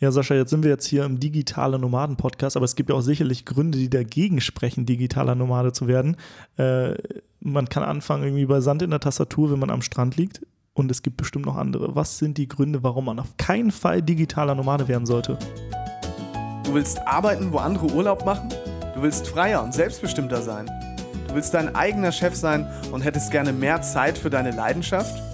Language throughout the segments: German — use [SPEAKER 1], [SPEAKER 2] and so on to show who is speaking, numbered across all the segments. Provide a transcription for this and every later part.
[SPEAKER 1] Ja, Sascha, jetzt sind wir jetzt hier im digitale Nomaden-Podcast, aber es gibt ja auch sicherlich Gründe, die dagegen sprechen, digitaler Nomade zu werden. Äh, man kann anfangen irgendwie bei Sand in der Tastatur, wenn man am Strand liegt. Und es gibt bestimmt noch andere. Was sind die Gründe, warum man auf keinen Fall digitaler Nomade werden sollte?
[SPEAKER 2] Du willst arbeiten, wo andere Urlaub machen? Du willst freier und selbstbestimmter sein? Du willst dein eigener Chef sein und hättest gerne mehr Zeit für deine Leidenschaft?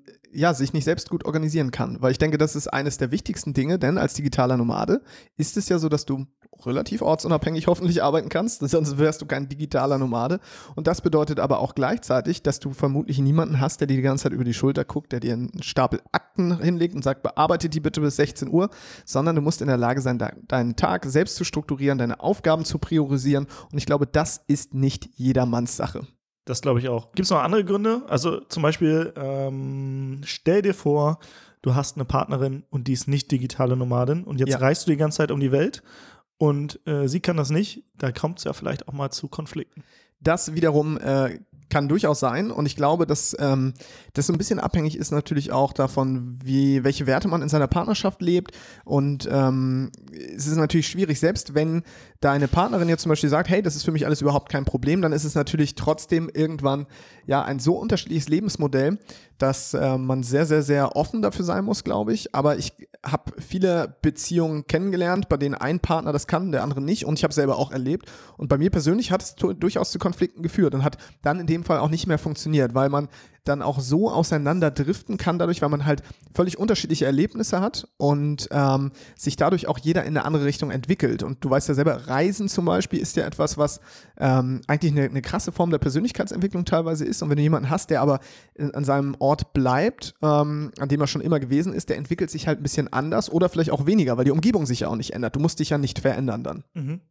[SPEAKER 3] ja, sich nicht selbst gut organisieren kann. Weil ich denke, das ist eines der wichtigsten Dinge, denn als digitaler Nomade ist es ja so, dass du relativ ortsunabhängig hoffentlich arbeiten kannst, sonst wärst du kein digitaler Nomade. Und das bedeutet aber auch gleichzeitig, dass du vermutlich niemanden hast, der dir die ganze Zeit über die Schulter guckt, der dir einen Stapel Akten hinlegt und sagt, bearbeite die bitte bis 16 Uhr, sondern du musst in der Lage sein, deinen Tag selbst zu strukturieren, deine Aufgaben zu priorisieren. Und ich glaube, das ist nicht jedermanns Sache.
[SPEAKER 1] Das glaube ich auch. Gibt es noch andere Gründe? Also zum Beispiel, ähm, stell dir vor, du hast eine Partnerin und die ist nicht digitale Nomadin und jetzt ja. reist du die ganze Zeit um die Welt und äh, sie kann das nicht. Da kommt es ja vielleicht auch mal zu Konflikten.
[SPEAKER 3] Das wiederum äh, kann durchaus sein. Und ich glaube, dass ähm, das so ein bisschen abhängig ist natürlich auch davon, wie, welche Werte man in seiner Partnerschaft lebt. Und ähm, es ist natürlich schwierig, selbst wenn deine Partnerin jetzt zum Beispiel sagt, hey, das ist für mich alles überhaupt kein Problem, dann ist es natürlich trotzdem irgendwann ja ein so unterschiedliches Lebensmodell, dass äh, man sehr, sehr, sehr offen dafür sein muss, glaube ich. Aber ich habe viele Beziehungen kennengelernt, bei denen ein Partner das kann, der andere nicht. Und ich habe selber auch erlebt. Und bei mir persönlich hat es durchaus zu Konflikten geführt und hat dann in dem Fall auch nicht mehr funktioniert, weil man dann auch so auseinander driften kann, dadurch, weil man halt völlig unterschiedliche Erlebnisse hat und ähm, sich dadurch auch jeder in eine andere Richtung entwickelt. Und du weißt ja selber, Reisen zum Beispiel ist ja etwas, was ähm, eigentlich eine, eine krasse Form der Persönlichkeitsentwicklung teilweise ist. Und wenn du jemanden hast, der aber in, an seinem Ort bleibt, ähm, an dem er schon immer gewesen ist, der entwickelt sich halt ein bisschen anders oder vielleicht auch weniger, weil die Umgebung sich ja auch nicht ändert. Du musst dich ja nicht verändern dann.
[SPEAKER 1] Mhm.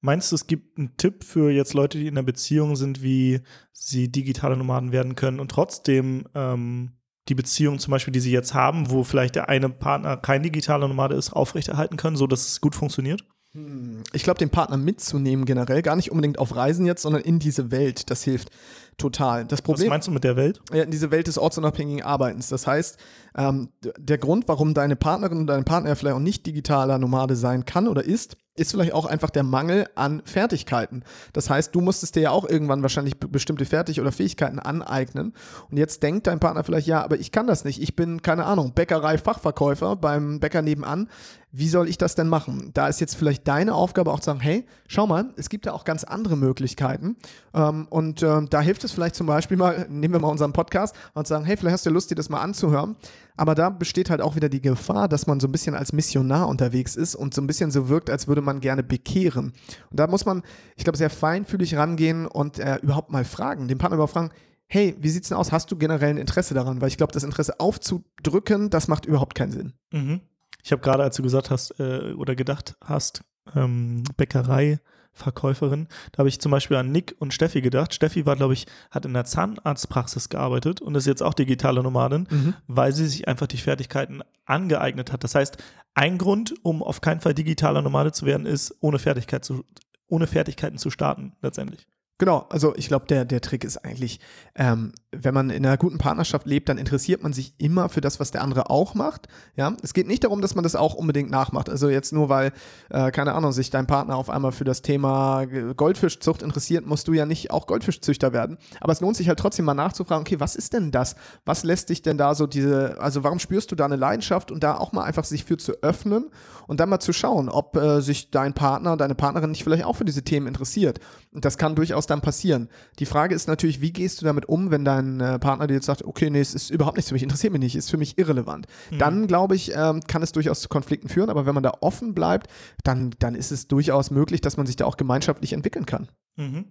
[SPEAKER 1] Meinst du, es gibt einen Tipp für jetzt Leute, die in einer Beziehung sind, wie sie digitale Nomaden werden können und trotzdem ähm, die Beziehung zum Beispiel, die sie jetzt haben, wo vielleicht der eine Partner kein digitaler Nomade ist, aufrechterhalten können, so dass es gut funktioniert?
[SPEAKER 3] Hm, ich glaube, den Partner mitzunehmen generell, gar nicht unbedingt auf Reisen jetzt, sondern in diese Welt, das hilft total. Das Problem,
[SPEAKER 1] Was meinst du mit der Welt?
[SPEAKER 3] Ja, in diese Welt des ortsunabhängigen Arbeitens. Das heißt, ähm, der Grund, warum deine Partnerin und dein Partner vielleicht auch nicht digitaler Nomade sein kann oder ist, ist vielleicht auch einfach der Mangel an Fertigkeiten. Das heißt, du musstest dir ja auch irgendwann wahrscheinlich bestimmte Fertig- oder Fähigkeiten aneignen. Und jetzt denkt dein Partner vielleicht, ja, aber ich kann das nicht. Ich bin, keine Ahnung, Bäckerei-Fachverkäufer beim Bäcker nebenan. Wie soll ich das denn machen? Da ist jetzt vielleicht deine Aufgabe auch zu sagen, hey, schau mal, es gibt ja auch ganz andere Möglichkeiten. Ähm, und äh, da hilft es vielleicht zum Beispiel mal, nehmen wir mal unseren Podcast und sagen, hey, vielleicht hast du Lust, dir das mal anzuhören. Aber da besteht halt auch wieder die Gefahr, dass man so ein bisschen als Missionar unterwegs ist und so ein bisschen so wirkt, als würde man gerne bekehren. Und da muss man, ich glaube, sehr feinfühlig rangehen und äh, überhaupt mal fragen, den Partner überhaupt fragen, hey, wie sieht's denn aus? Hast du generell ein Interesse daran? Weil ich glaube, das Interesse aufzudrücken, das macht überhaupt keinen Sinn.
[SPEAKER 1] Mhm. Ich habe gerade, als du gesagt hast äh, oder gedacht hast, ähm, Bäckerei, Verkäuferin. Da habe ich zum Beispiel an Nick und Steffi gedacht. Steffi war, glaube ich, hat in der Zahnarztpraxis gearbeitet und ist jetzt auch digitale Nomadin, mhm. weil sie sich einfach die Fertigkeiten angeeignet hat. Das heißt, ein Grund, um auf keinen Fall digitaler Nomade zu werden, ist, ohne, Fertigkeit zu, ohne Fertigkeiten zu starten, letztendlich.
[SPEAKER 3] Genau, also ich glaube, der, der Trick ist eigentlich, ähm, wenn man in einer guten Partnerschaft lebt, dann interessiert man sich immer für das, was der andere auch macht. Ja, es geht nicht darum, dass man das auch unbedingt nachmacht. Also jetzt nur weil, äh, keine Ahnung, sich dein Partner auf einmal für das Thema Goldfischzucht interessiert, musst du ja nicht auch Goldfischzüchter werden. Aber es lohnt sich halt trotzdem mal nachzufragen, okay, was ist denn das? Was lässt dich denn da so diese, also warum spürst du da eine Leidenschaft und da auch mal einfach sich für zu öffnen und dann mal zu schauen, ob äh, sich dein Partner, deine Partnerin nicht vielleicht auch für diese Themen interessiert. Und das kann durchaus dann passieren. Die Frage ist natürlich, wie gehst du damit um, wenn dein äh, Partner dir jetzt sagt, okay, nee, es ist überhaupt nichts für mich, interessiert mich nicht, ist für mich irrelevant. Mhm. Dann, glaube ich, ähm, kann es durchaus zu Konflikten führen, aber wenn man da offen bleibt, dann, dann ist es durchaus möglich, dass man sich da auch gemeinschaftlich entwickeln kann.
[SPEAKER 1] Mhm.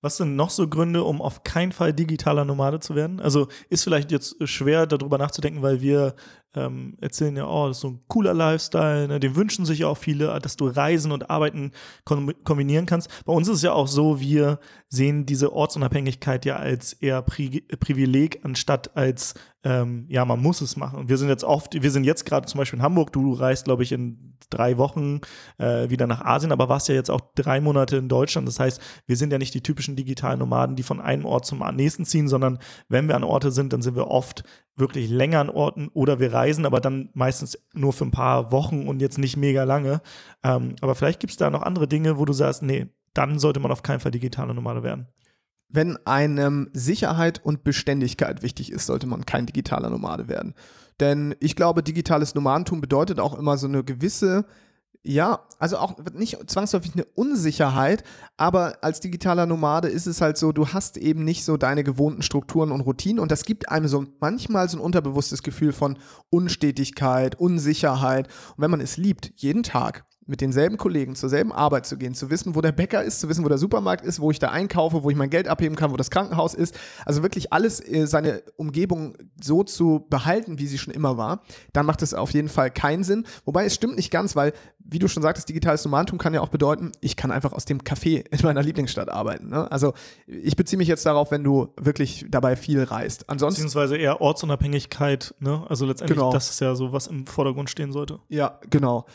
[SPEAKER 1] Was sind noch so Gründe, um auf keinen Fall digitaler Nomade zu werden? Also ist vielleicht jetzt schwer darüber nachzudenken, weil wir ähm, erzählen ja, oh, das ist so ein cooler Lifestyle, ne? den wünschen sich auch viele, dass du Reisen und Arbeiten kombinieren kannst. Bei uns ist es ja auch so, wir sehen diese Ortsunabhängigkeit ja als eher Pri Privileg anstatt als ähm, ja, man muss es machen. Wir sind jetzt oft, wir sind jetzt gerade zum Beispiel in Hamburg, du reist, glaube ich, in drei Wochen äh, wieder nach Asien, aber warst ja jetzt auch drei Monate in Deutschland. Das heißt, wir sind ja nicht die typischen digitalen Nomaden, die von einem Ort zum nächsten ziehen, sondern wenn wir an Orte sind, dann sind wir oft wirklich länger an Orten oder wir reisen, aber dann meistens nur für ein paar Wochen und jetzt nicht mega lange. Ähm, aber vielleicht gibt es da noch andere Dinge, wo du sagst, nee, dann sollte man auf keinen Fall digitale Nomade werden.
[SPEAKER 3] Wenn einem Sicherheit und Beständigkeit wichtig ist, sollte man kein digitaler Nomade werden. Denn ich glaube, digitales Nomadentum bedeutet auch immer so eine gewisse ja, also auch nicht zwangsläufig eine Unsicherheit, aber als digitaler Nomade ist es halt so, du hast eben nicht so deine gewohnten Strukturen und Routinen und das gibt einem so manchmal so ein unterbewusstes Gefühl von Unstetigkeit, Unsicherheit. Und wenn man es liebt, jeden Tag mit denselben Kollegen zur selben Arbeit zu gehen, zu wissen, wo der Bäcker ist, zu wissen, wo der Supermarkt ist, wo ich da einkaufe, wo ich mein Geld abheben kann, wo das Krankenhaus ist. Also wirklich alles, äh, seine Umgebung so zu behalten, wie sie schon immer war, dann macht es auf jeden Fall keinen Sinn. Wobei es stimmt nicht ganz, weil, wie du schon sagtest, digitales Nomadentum kann ja auch bedeuten, ich kann einfach aus dem Café in meiner Lieblingsstadt arbeiten. Ne? Also ich beziehe mich jetzt darauf, wenn du wirklich dabei viel reist. Ansonsten
[SPEAKER 1] Beziehungsweise eher Ortsunabhängigkeit, ne? Also letztendlich, genau. das ist ja so, was im Vordergrund stehen sollte.
[SPEAKER 3] Ja, genau.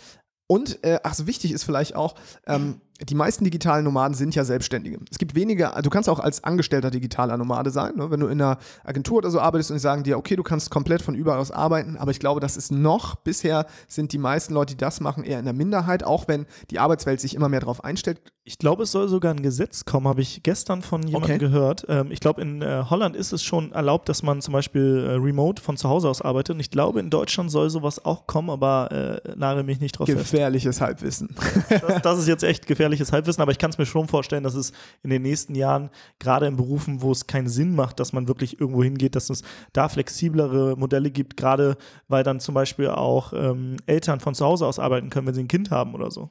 [SPEAKER 3] Und, äh, ach so wichtig ist vielleicht auch, ähm, die meisten digitalen Nomaden sind ja Selbstständige. Es gibt wenige, du kannst auch als Angestellter digitaler Nomade sein, ne? wenn du in einer Agentur oder so arbeitest und die sagen dir, okay, du kannst komplett von überall aus arbeiten, aber ich glaube, das ist noch, bisher sind die meisten Leute, die das machen, eher in der Minderheit, auch wenn die Arbeitswelt sich immer mehr darauf einstellt.
[SPEAKER 1] Ich glaube, es soll sogar ein Gesetz kommen, habe ich gestern von jemandem okay. gehört. Ähm, ich glaube, in äh, Holland ist es schon erlaubt, dass man zum Beispiel äh, remote von zu Hause aus arbeitet. Und ich glaube, in Deutschland soll sowas auch kommen, aber äh, nagel mich nicht drauf
[SPEAKER 3] Gefährliches fest. Halbwissen.
[SPEAKER 1] das, das ist jetzt echt gefährliches Halbwissen, aber ich kann es mir schon vorstellen, dass es in den nächsten Jahren, gerade in Berufen, wo es keinen Sinn macht, dass man wirklich irgendwo hingeht, dass es da flexiblere Modelle gibt, gerade weil dann zum Beispiel auch ähm, Eltern von zu Hause aus arbeiten können, wenn sie ein Kind haben oder so.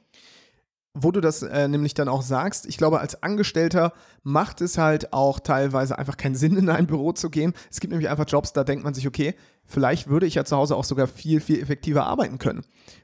[SPEAKER 3] Wo du das äh, nämlich dann auch sagst, ich glaube, als Angestellter macht es halt auch teilweise einfach keinen Sinn, in ein Büro zu gehen. Es gibt nämlich einfach Jobs, da denkt man sich, okay, vielleicht würde ich ja zu Hause auch sogar viel, viel effektiver arbeiten können.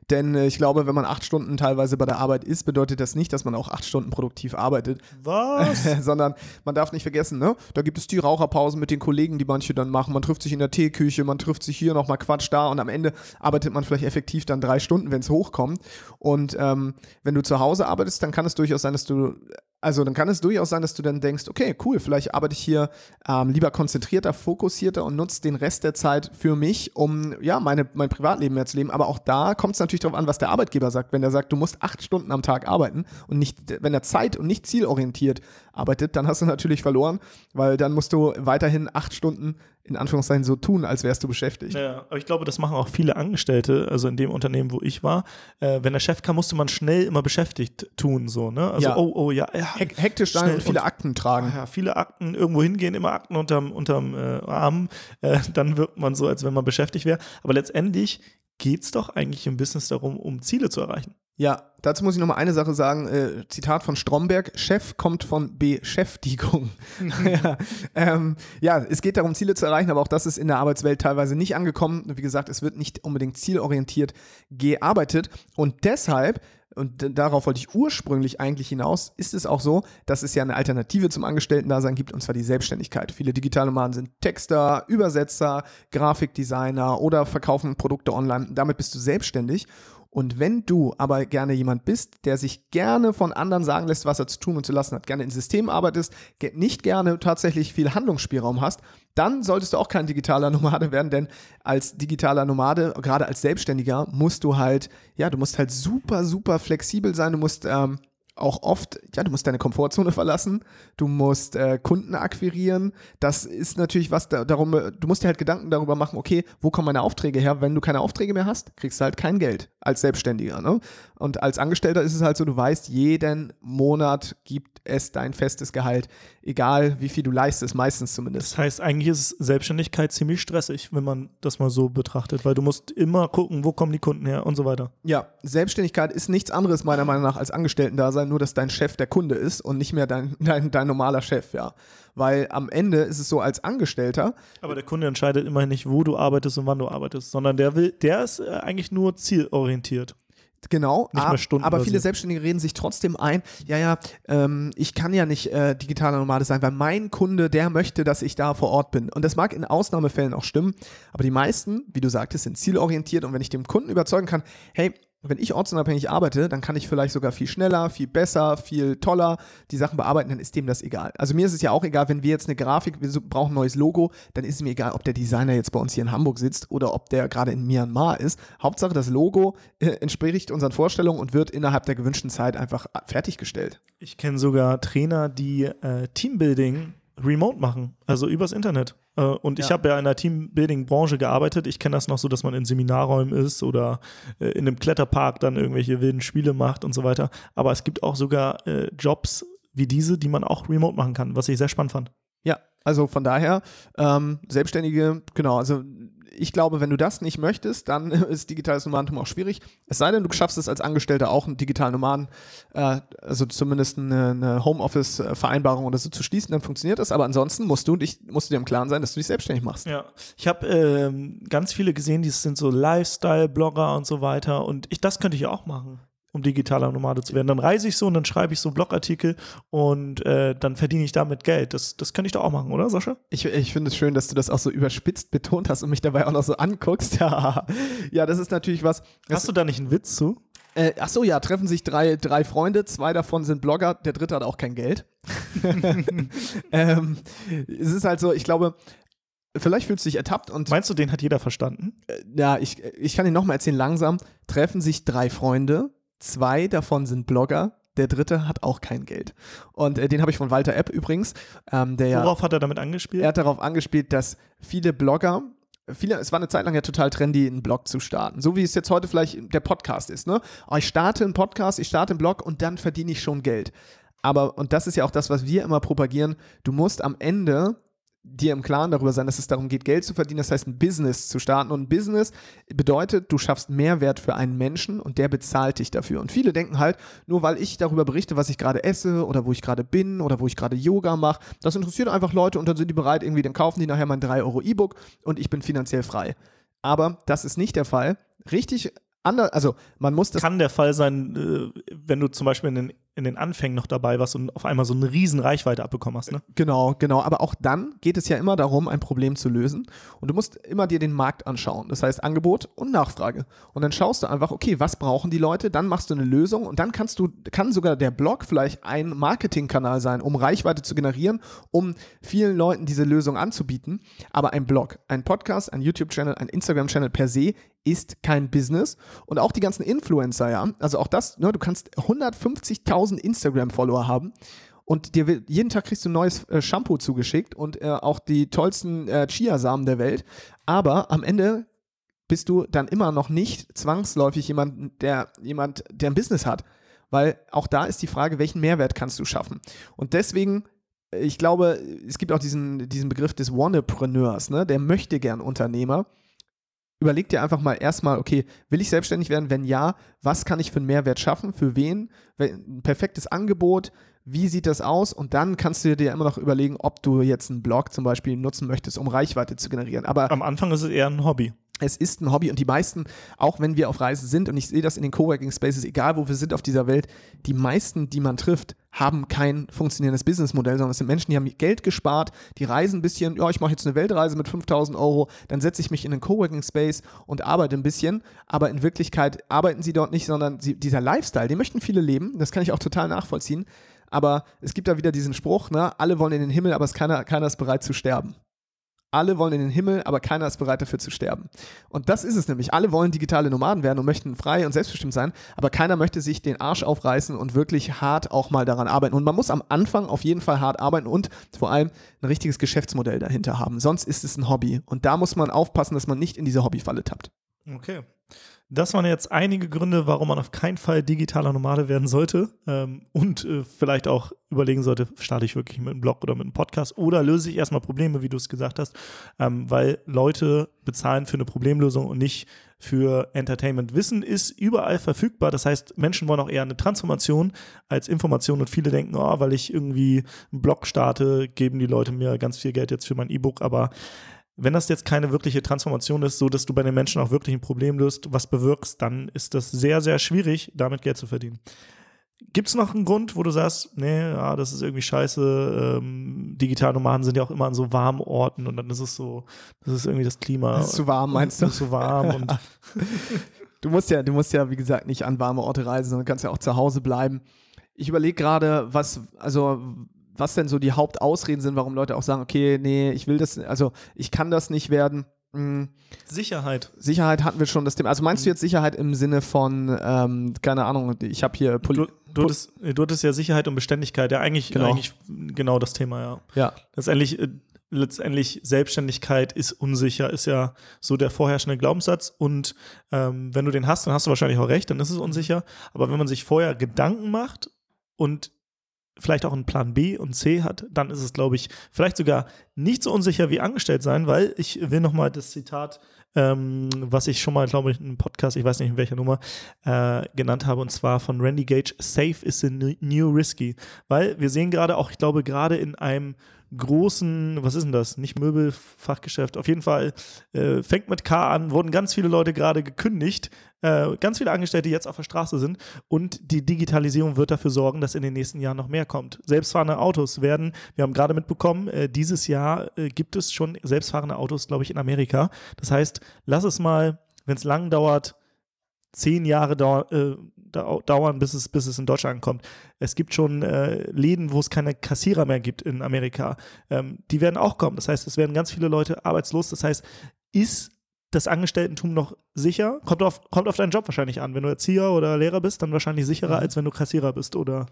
[SPEAKER 3] Denn äh, ich glaube, wenn man acht Stunden teilweise bei der Arbeit ist, bedeutet das nicht, dass man auch acht Stunden produktiv arbeitet.
[SPEAKER 1] Was?
[SPEAKER 3] Sondern man darf nicht vergessen, ne? Da gibt es die Raucherpausen mit den Kollegen, die manche dann machen. Man trifft sich in der Teeküche, man trifft sich hier nochmal Quatsch da und am Ende arbeitet man vielleicht effektiv dann drei Stunden, wenn es hochkommt. Und ähm, wenn du zu Hause arbeitest, dann kann es durchaus sein, dass du also dann kann es durchaus sein, dass du dann denkst, okay, cool, vielleicht arbeite ich hier ähm, lieber konzentrierter, fokussierter und nutze den Rest der Zeit für mich, um ja meine, mein Privatleben mehr zu leben. Aber auch da kommt es natürlich darauf an, was der Arbeitgeber sagt. Wenn der sagt, du musst acht Stunden am Tag arbeiten und nicht, wenn er zeit- und nicht zielorientiert arbeitet, dann hast du natürlich verloren, weil dann musst du weiterhin acht Stunden in Anführungszeichen so tun, als wärst du beschäftigt.
[SPEAKER 1] Ja, aber ich glaube, das machen auch viele Angestellte, also in dem Unternehmen, wo ich war. Äh, wenn der Chef kam, musste man schnell immer beschäftigt tun, so, ne? Also,
[SPEAKER 3] ja.
[SPEAKER 1] oh, oh, ja. ja
[SPEAKER 3] Hektisch sein und viele Akten tragen.
[SPEAKER 1] Ja, viele Akten, irgendwo hingehen, immer Akten unterm, unterm äh, Arm. Äh, dann wirkt man so, als wenn man beschäftigt wäre. Aber letztendlich geht es doch eigentlich im Business darum, um Ziele zu erreichen.
[SPEAKER 3] Ja, dazu muss ich noch mal eine Sache sagen. Äh, Zitat von Stromberg: Chef kommt von Beschäftigung. ja, ähm, ja, es geht darum, Ziele zu erreichen, aber auch das ist in der Arbeitswelt teilweise nicht angekommen. Wie gesagt, es wird nicht unbedingt zielorientiert gearbeitet. Und deshalb und darauf wollte ich ursprünglich eigentlich hinaus, ist es auch so, dass es ja eine Alternative zum Angestellten-Dasein gibt, und zwar die Selbstständigkeit. Viele digitale Nomaden sind Texter, Übersetzer, Grafikdesigner oder verkaufen Produkte online. Damit bist du selbstständig und wenn du aber gerne jemand bist, der sich gerne von anderen sagen lässt, was er zu tun und zu lassen hat, gerne in System arbeitest, nicht gerne tatsächlich viel Handlungsspielraum hast, dann solltest du auch kein digitaler Nomade werden, denn als digitaler Nomade, gerade als Selbstständiger, musst du halt, ja, du musst halt super, super flexibel sein, du musst ähm, auch oft, ja, du musst deine Komfortzone verlassen, du musst äh, Kunden akquirieren. Das ist natürlich was da, darum, du musst dir halt Gedanken darüber machen, okay, wo kommen meine Aufträge her? Wenn du keine Aufträge mehr hast, kriegst du halt kein Geld. Als Selbstständiger. Ne? Und als Angestellter ist es halt so, du weißt, jeden Monat gibt es dein festes Gehalt, egal wie viel du leistest, meistens zumindest.
[SPEAKER 1] Das heißt, eigentlich ist Selbstständigkeit ziemlich stressig, wenn man das mal so betrachtet, weil du musst immer gucken, wo kommen die Kunden her und so weiter.
[SPEAKER 3] Ja, Selbstständigkeit ist nichts anderes meiner Meinung nach als Angestellten-Dasein, nur dass dein Chef der Kunde ist und nicht mehr dein, dein, dein normaler Chef, ja. Weil am Ende ist es so, als Angestellter.
[SPEAKER 1] Aber der Kunde entscheidet immerhin nicht, wo du arbeitest und wann du arbeitest, sondern der will, der ist äh, eigentlich nur zielorientiert.
[SPEAKER 3] Genau,
[SPEAKER 1] Nicht mehr Stunden
[SPEAKER 3] aber viele. Selbstständige reden sich trotzdem ein, ja, ja, ähm, ich kann ja nicht äh, digitaler Nomade sein, weil mein Kunde, der möchte, dass ich da vor Ort bin. Und das mag in Ausnahmefällen auch stimmen, aber die meisten, wie du sagtest, sind zielorientiert und wenn ich dem Kunden überzeugen kann, hey, wenn ich ortsunabhängig arbeite, dann kann ich vielleicht sogar viel schneller, viel besser, viel toller die Sachen bearbeiten, dann ist dem das egal. Also mir ist es ja auch egal, wenn wir jetzt eine Grafik, wir brauchen ein neues Logo, dann ist es mir egal, ob der Designer jetzt bei uns hier in Hamburg sitzt oder ob der gerade in Myanmar ist. Hauptsache, das Logo äh, entspricht unseren Vorstellungen und wird innerhalb der gewünschten Zeit einfach äh, fertiggestellt.
[SPEAKER 1] Ich kenne sogar Trainer, die äh, Teambuilding remote machen, also übers Internet. Äh, und ich
[SPEAKER 3] Ja.
[SPEAKER 1] habe ja in der Teambuilding-Branche gearbeitet. Ich kenne das noch so, dass man in Seminarräumen ist oder äh, in einem Kletterpark dann irgendwelche wilden Spiele macht und so weiter. Aber es gibt auch sogar äh, Jobs wie diese, die man auch remote machen kann, was ich sehr spannend fand.
[SPEAKER 3] Ja, also von daher, ähm, Selbstständige, genau, also ich glaube, wenn du das nicht möchtest, dann ist digitales Nomadentum auch schwierig. Es sei denn, du schaffst es als Angestellter auch einen digitalen Nomaden, äh, also zumindest eine, eine Homeoffice-Vereinbarung oder so zu schließen, dann funktioniert das. Aber ansonsten musst du, dich, musst du dir im Klaren sein, dass du dich selbstständig machst.
[SPEAKER 1] Ja, ich habe ähm, ganz viele gesehen, die sind so Lifestyle-Blogger und so weiter. Und ich, das könnte ich auch machen, um digitaler Nomade zu werden. Dann reise ich so und dann schreibe ich so Blogartikel und äh, dann verdiene ich damit Geld. Das, das könnte ich doch auch machen, oder Sascha?
[SPEAKER 3] Ich, ich finde es schön, dass du das auch so überspitzt betont hast und mich dabei auch noch so anguckst. Ja, ja das ist natürlich was.
[SPEAKER 1] Hast du da nicht einen Witz zu?
[SPEAKER 3] Äh, ach so, ja, treffen sich drei, drei Freunde, zwei davon sind Blogger, der dritte hat auch kein Geld. ähm, es ist halt so, ich glaube, vielleicht fühlst du dich ertappt und
[SPEAKER 1] Meinst du, den hat jeder verstanden?
[SPEAKER 3] äh, ja, ich, ich kann dir nochmal erzählen, langsam treffen sich drei Freunde, zwei davon sind Blogger, der dritte hat auch kein Geld. Und äh, den habe ich von Walter Epp übrigens, ähm, der ja.
[SPEAKER 1] Worauf hat er damit angespielt?
[SPEAKER 3] Er hat darauf angespielt, dass viele Blogger, viele, es war eine Zeit lang ja total trendy, einen Blog zu starten. So wie es jetzt heute vielleicht der Podcast ist, ne? Oh, ich starte einen Podcast, ich starte einen Blog und dann verdiene ich schon Geld. Aber, und das ist ja auch das, was wir immer propagieren, du musst am Ende dir im Klaren darüber sein, dass es darum geht, Geld zu verdienen, das heißt ein Business zu starten. Und ein Business bedeutet, du schaffst Mehrwert für einen Menschen und der bezahlt dich dafür. Und viele denken halt, nur weil ich darüber berichte, was ich gerade esse oder wo ich gerade bin oder wo ich gerade Yoga mache, das interessiert einfach Leute und dann sind die bereit, irgendwie, dann kaufen die nachher mein 3 Euro E-Book und ich bin finanziell frei. Aber das ist nicht der Fall. Richtig also man muss das
[SPEAKER 1] Kann der Fall sein, äh, wenn du zum Beispiel in den, in den Anfängen noch dabei warst und auf einmal so eine riesen Reichweite abbekommen hast, ne?
[SPEAKER 3] Genau, genau. Aber auch dann geht es ja immer darum, ein Problem zu lösen. Und du musst immer dir den Markt anschauen. Das heißt Angebot und Nachfrage. Und dann schaust du einfach, okay, was brauchen die Leute? Dann machst du eine Lösung und dann kannst du, kann sogar der Blog vielleicht ein Marketingkanal sein, um Reichweite zu generieren, um vielen Leuten diese Lösung anzubieten. Aber ein Blog, ein Podcast, ein YouTube-Channel, ein Instagram-Channel per se ist kein Business. Und auch die ganzen Influencer, ja. Also auch das, ne, du kannst 150.000 Instagram-Follower haben. Und dir will, jeden Tag kriegst du ein neues äh, Shampoo zugeschickt und äh, auch die tollsten äh, Chiasamen der Welt. Aber am Ende bist du dann immer noch nicht zwangsläufig jemand, der jemand, der ein Business hat. Weil auch da ist die Frage, welchen Mehrwert kannst du schaffen? Und deswegen, äh, ich glaube, es gibt auch diesen, diesen Begriff des Wannapreneurs, ne? Der möchte gern Unternehmer. Überleg dir einfach mal erstmal, okay, will ich selbstständig werden? Wenn ja, was kann ich für einen Mehrwert schaffen? Für wen? Ein perfektes Angebot? Wie sieht das aus? Und dann kannst du dir immer noch überlegen, ob du jetzt einen Blog zum Beispiel nutzen möchtest, um Reichweite zu generieren. Aber
[SPEAKER 1] Am Anfang ist es eher ein Hobby.
[SPEAKER 3] Es ist ein Hobby und die meisten, auch wenn wir auf Reisen sind, und ich sehe das in den Coworking Spaces, egal wo wir sind auf dieser Welt, die meisten, die man trifft, haben kein funktionierendes Businessmodell, sondern es sind Menschen, die haben Geld gespart, die reisen ein bisschen, ja, ich mache jetzt eine Weltreise mit 5000 Euro, dann setze ich mich in einen Coworking Space und arbeite ein bisschen, aber in Wirklichkeit arbeiten sie dort nicht, sondern sie, dieser Lifestyle, den möchten viele leben, das kann ich auch total nachvollziehen, aber es gibt da wieder diesen Spruch, ne, alle wollen in den Himmel, aber es keiner, keiner ist bereit zu sterben. Alle wollen in den Himmel, aber keiner ist bereit dafür zu sterben. Und das ist es nämlich. Alle wollen digitale Nomaden werden und möchten frei und selbstbestimmt sein, aber keiner möchte sich den Arsch aufreißen und wirklich hart auch mal daran arbeiten. Und man muss am Anfang auf jeden Fall hart arbeiten und vor allem ein richtiges Geschäftsmodell dahinter haben. Sonst ist es ein Hobby. Und da muss man aufpassen, dass man nicht in diese Hobbyfalle tappt.
[SPEAKER 1] Okay. Das waren jetzt einige Gründe, warum man auf keinen Fall digitaler Nomade werden sollte ähm, und äh, vielleicht auch überlegen sollte, starte ich wirklich mit einem Blog oder mit einem Podcast oder löse ich erstmal Probleme, wie du es gesagt hast, ähm, weil Leute bezahlen für eine Problemlösung und nicht für Entertainment. Wissen ist überall verfügbar, das heißt, Menschen wollen auch eher eine Transformation als Information und viele denken, oh, weil ich irgendwie einen Blog starte, geben die Leute mir ganz viel Geld jetzt für mein E-Book, aber wenn das jetzt keine wirkliche Transformation ist, so dass du bei den Menschen auch wirklich ein Problem löst, was bewirkst, dann ist das sehr, sehr schwierig, damit Geld zu verdienen. Gibt es noch einen Grund, wo du sagst, nee, ja, das ist irgendwie scheiße, ähm, Digitalnomaden sind ja auch immer an so warmen Orten und dann ist es so, das ist irgendwie das Klima.
[SPEAKER 3] Das ist zu warm, meinst du?
[SPEAKER 1] Das ist zu warm und
[SPEAKER 3] Du musst ja, du musst ja, wie gesagt, nicht an warme Orte reisen, sondern kannst ja auch zu Hause bleiben. Ich überlege gerade, was, also was denn so die Hauptausreden sind, warum Leute auch sagen, okay, nee, ich will das, also ich kann das nicht werden. Hm,
[SPEAKER 1] Sicherheit.
[SPEAKER 3] Sicherheit hatten wir schon das Thema. Also meinst du jetzt Sicherheit im Sinne von, ähm, keine Ahnung, ich habe hier Poli
[SPEAKER 1] Du, du, hattest, du hattest ja Sicherheit und Beständigkeit, ja eigentlich
[SPEAKER 3] Genau.
[SPEAKER 1] eigentlich genau das Thema, ja.
[SPEAKER 3] ja,
[SPEAKER 1] Letztendlich, äh, letztendlich Selbstständigkeit ist unsicher, ist ja so der vorherrschende Glaubenssatz. Und ähm, wenn du den hast, dann hast du wahrscheinlich auch recht, dann ist es unsicher. Aber wenn man sich vorher Gedanken macht und vielleicht auch einen Plan B und C hat, dann ist es, glaube ich, vielleicht sogar nicht so unsicher wie angestellt sein, weil ich will nochmal das Zitat, ähm, was ich schon mal, glaube ich, in einem Podcast, ich weiß nicht in welcher Nummer, äh, genannt habe, und zwar von Randy Gage, Safe is the new risky. Weil wir sehen gerade auch, ich glaube, gerade in einem großen, was ist denn das? Nicht Möbelfachgeschäft, auf jeden Fall äh, fängt mit K an, wurden ganz viele Leute gerade gekündigt, äh, ganz viele Angestellte, jetzt auf der Straße sind und die Digitalisierung wird dafür sorgen, dass in den nächsten Jahren noch mehr kommt. Selbstfahrende Autos werden, wir haben gerade mitbekommen, äh, dieses Jahr äh, gibt es schon selbstfahrende Autos, glaube ich, in Amerika. Das heißt, lass es mal, wenn es lang dauert, zehn Jahre dau äh, dau dauern, bis es, bis es in Deutschland ankommt. Es gibt schon äh, Läden, wo es keine Kassierer mehr gibt in Amerika. Ähm, die werden auch kommen. Das heißt, es werden ganz viele Leute arbeitslos. Das heißt, ist das Angestelltentum noch sicher? Kommt auf, kommt auf deinen Job wahrscheinlich an. Wenn du Erzieher oder Lehrer bist, dann wahrscheinlich sicherer,
[SPEAKER 3] Mhm.
[SPEAKER 1] als wenn du Kassierer bist oder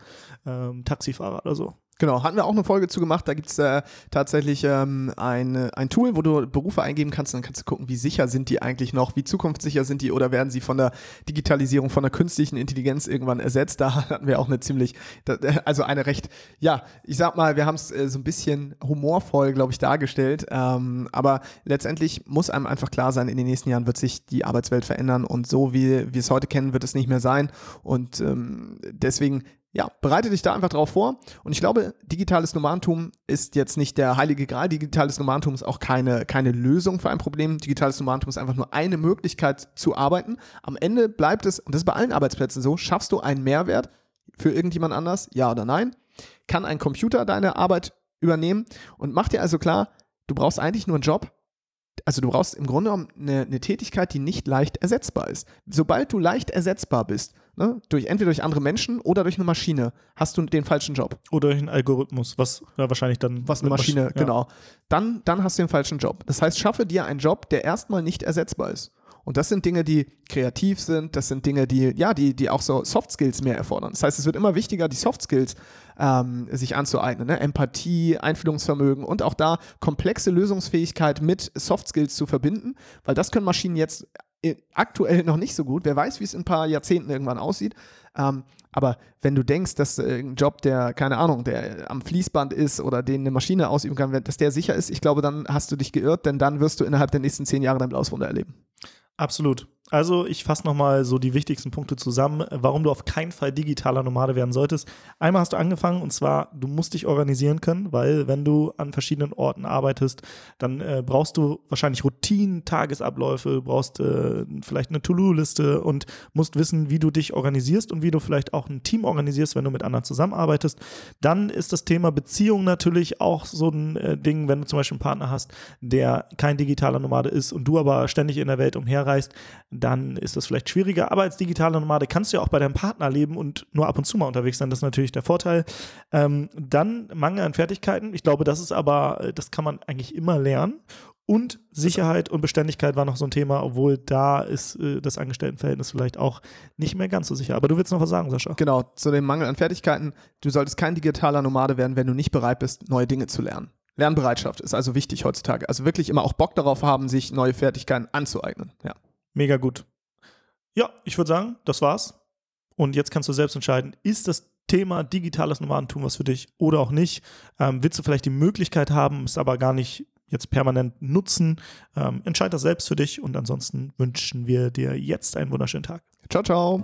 [SPEAKER 1] ähm, Taxifahrer oder so.
[SPEAKER 3] Genau, hatten wir auch eine Folge zu gemacht. Da gibt es äh, tatsächlich ähm, ein, ein Tool, wo du Berufe eingeben kannst. Und dann kannst du gucken, wie sicher sind die eigentlich noch, wie zukunftssicher sind die oder werden sie von der Digitalisierung, von der künstlichen Intelligenz irgendwann ersetzt. Da hatten wir auch eine ziemlich, da, also eine recht, ja, ich sag mal, wir haben es äh, so ein bisschen humorvoll, glaube ich, dargestellt. Ähm, aber letztendlich muss einem einfach klar sein, in den nächsten Jahren wird sich die Arbeitswelt verändern und so wie wir es heute kennen, wird es nicht mehr sein. Und ähm, deswegen ja, bereite dich da einfach drauf vor. Und ich glaube, digitales Nomadentum ist jetzt nicht der heilige Gral. Digitales Nomadentum ist auch keine, keine Lösung für ein Problem. Digitales Nomadentum ist einfach nur eine Möglichkeit zu arbeiten. Am Ende bleibt es, und das ist bei allen Arbeitsplätzen so, schaffst du einen Mehrwert für irgendjemand anders? Ja oder nein? Kann ein Computer deine Arbeit übernehmen? Und mach dir also klar, du brauchst eigentlich nur einen Job. Also du brauchst im Grunde genommen eine, eine Tätigkeit, die nicht leicht ersetzbar ist. Sobald du leicht ersetzbar bist, ne, durch entweder durch andere Menschen oder durch eine Maschine, hast du den falschen Job.
[SPEAKER 1] Oder durch einen Algorithmus, was ja, wahrscheinlich dann.
[SPEAKER 3] Was eine
[SPEAKER 1] mit
[SPEAKER 3] Maschine,
[SPEAKER 1] ja.
[SPEAKER 3] genau. Dann, dann hast du den falschen Job. Das heißt, schaffe dir einen Job, der erstmal nicht ersetzbar ist. Und das sind Dinge, die kreativ sind, das sind Dinge, die, ja, die, die auch so Soft Skills mehr erfordern. Das heißt, es wird immer wichtiger, die Soft Skills ähm, sich anzueignen. Ne? Empathie, Einfühlungsvermögen und auch da komplexe Lösungsfähigkeit mit Soft Skills zu verbinden, weil das können Maschinen jetzt äh, aktuell noch nicht so gut. Wer weiß, wie es in ein paar Jahrzehnten irgendwann aussieht. Ähm, aber wenn du denkst, dass äh, ein Job, der, keine Ahnung, der am Fließband ist oder den eine Maschine ausüben kann, dass der sicher ist, ich glaube, dann hast du dich geirrt, denn dann wirst du innerhalb der nächsten zehn Jahre dein blaues Wunder erleben.
[SPEAKER 1] Absolut. Also ich fasse nochmal so die wichtigsten Punkte zusammen, warum du auf keinen Fall digitaler Nomade werden solltest. Einmal hast du angefangen und zwar, du musst dich organisieren können, weil wenn du an verschiedenen Orten arbeitest, dann äh, brauchst du wahrscheinlich Routinen, Tagesabläufe, brauchst äh, vielleicht eine To-Do-Liste und musst wissen, wie du dich organisierst und wie du vielleicht auch ein Team organisierst, wenn du mit anderen zusammenarbeitest. Dann ist das Thema Beziehung natürlich auch so ein äh, Ding, wenn du zum Beispiel einen Partner hast, der kein digitaler Nomade ist und du aber ständig in der Welt umherreist, dann ist das vielleicht schwieriger. Aber als digitaler Nomade kannst du ja auch bei deinem Partner leben und nur ab und zu mal unterwegs sein. Das ist natürlich der Vorteil. Ähm, dann Mangel an Fertigkeiten. Ich glaube, das ist aber, äh, das kann man eigentlich immer lernen. Und Sicherheit und Beständigkeit war noch so ein Thema, obwohl da ist äh, das Angestelltenverhältnis vielleicht auch nicht mehr ganz so sicher. Aber du willst noch was sagen, Sascha?
[SPEAKER 3] Genau, zu dem Mangel an Fertigkeiten. Du solltest kein digitaler Nomade werden, wenn du nicht bereit bist, neue Dinge zu lernen. Lernbereitschaft ist also wichtig heutzutage. Also wirklich immer auch Bock darauf haben, sich neue Fertigkeiten anzueignen. Ja.
[SPEAKER 1] Mega gut. Ja, ich würde sagen, das war's. Und jetzt kannst du selbst entscheiden, ist das Thema digitales Nomadentum was für dich oder auch nicht? Ähm, willst du vielleicht die Möglichkeit haben, es aber gar nicht jetzt permanent nutzen? Ähm, entscheid das selbst für dich und ansonsten wünschen wir dir jetzt einen wunderschönen Tag.
[SPEAKER 3] Ciao, ciao.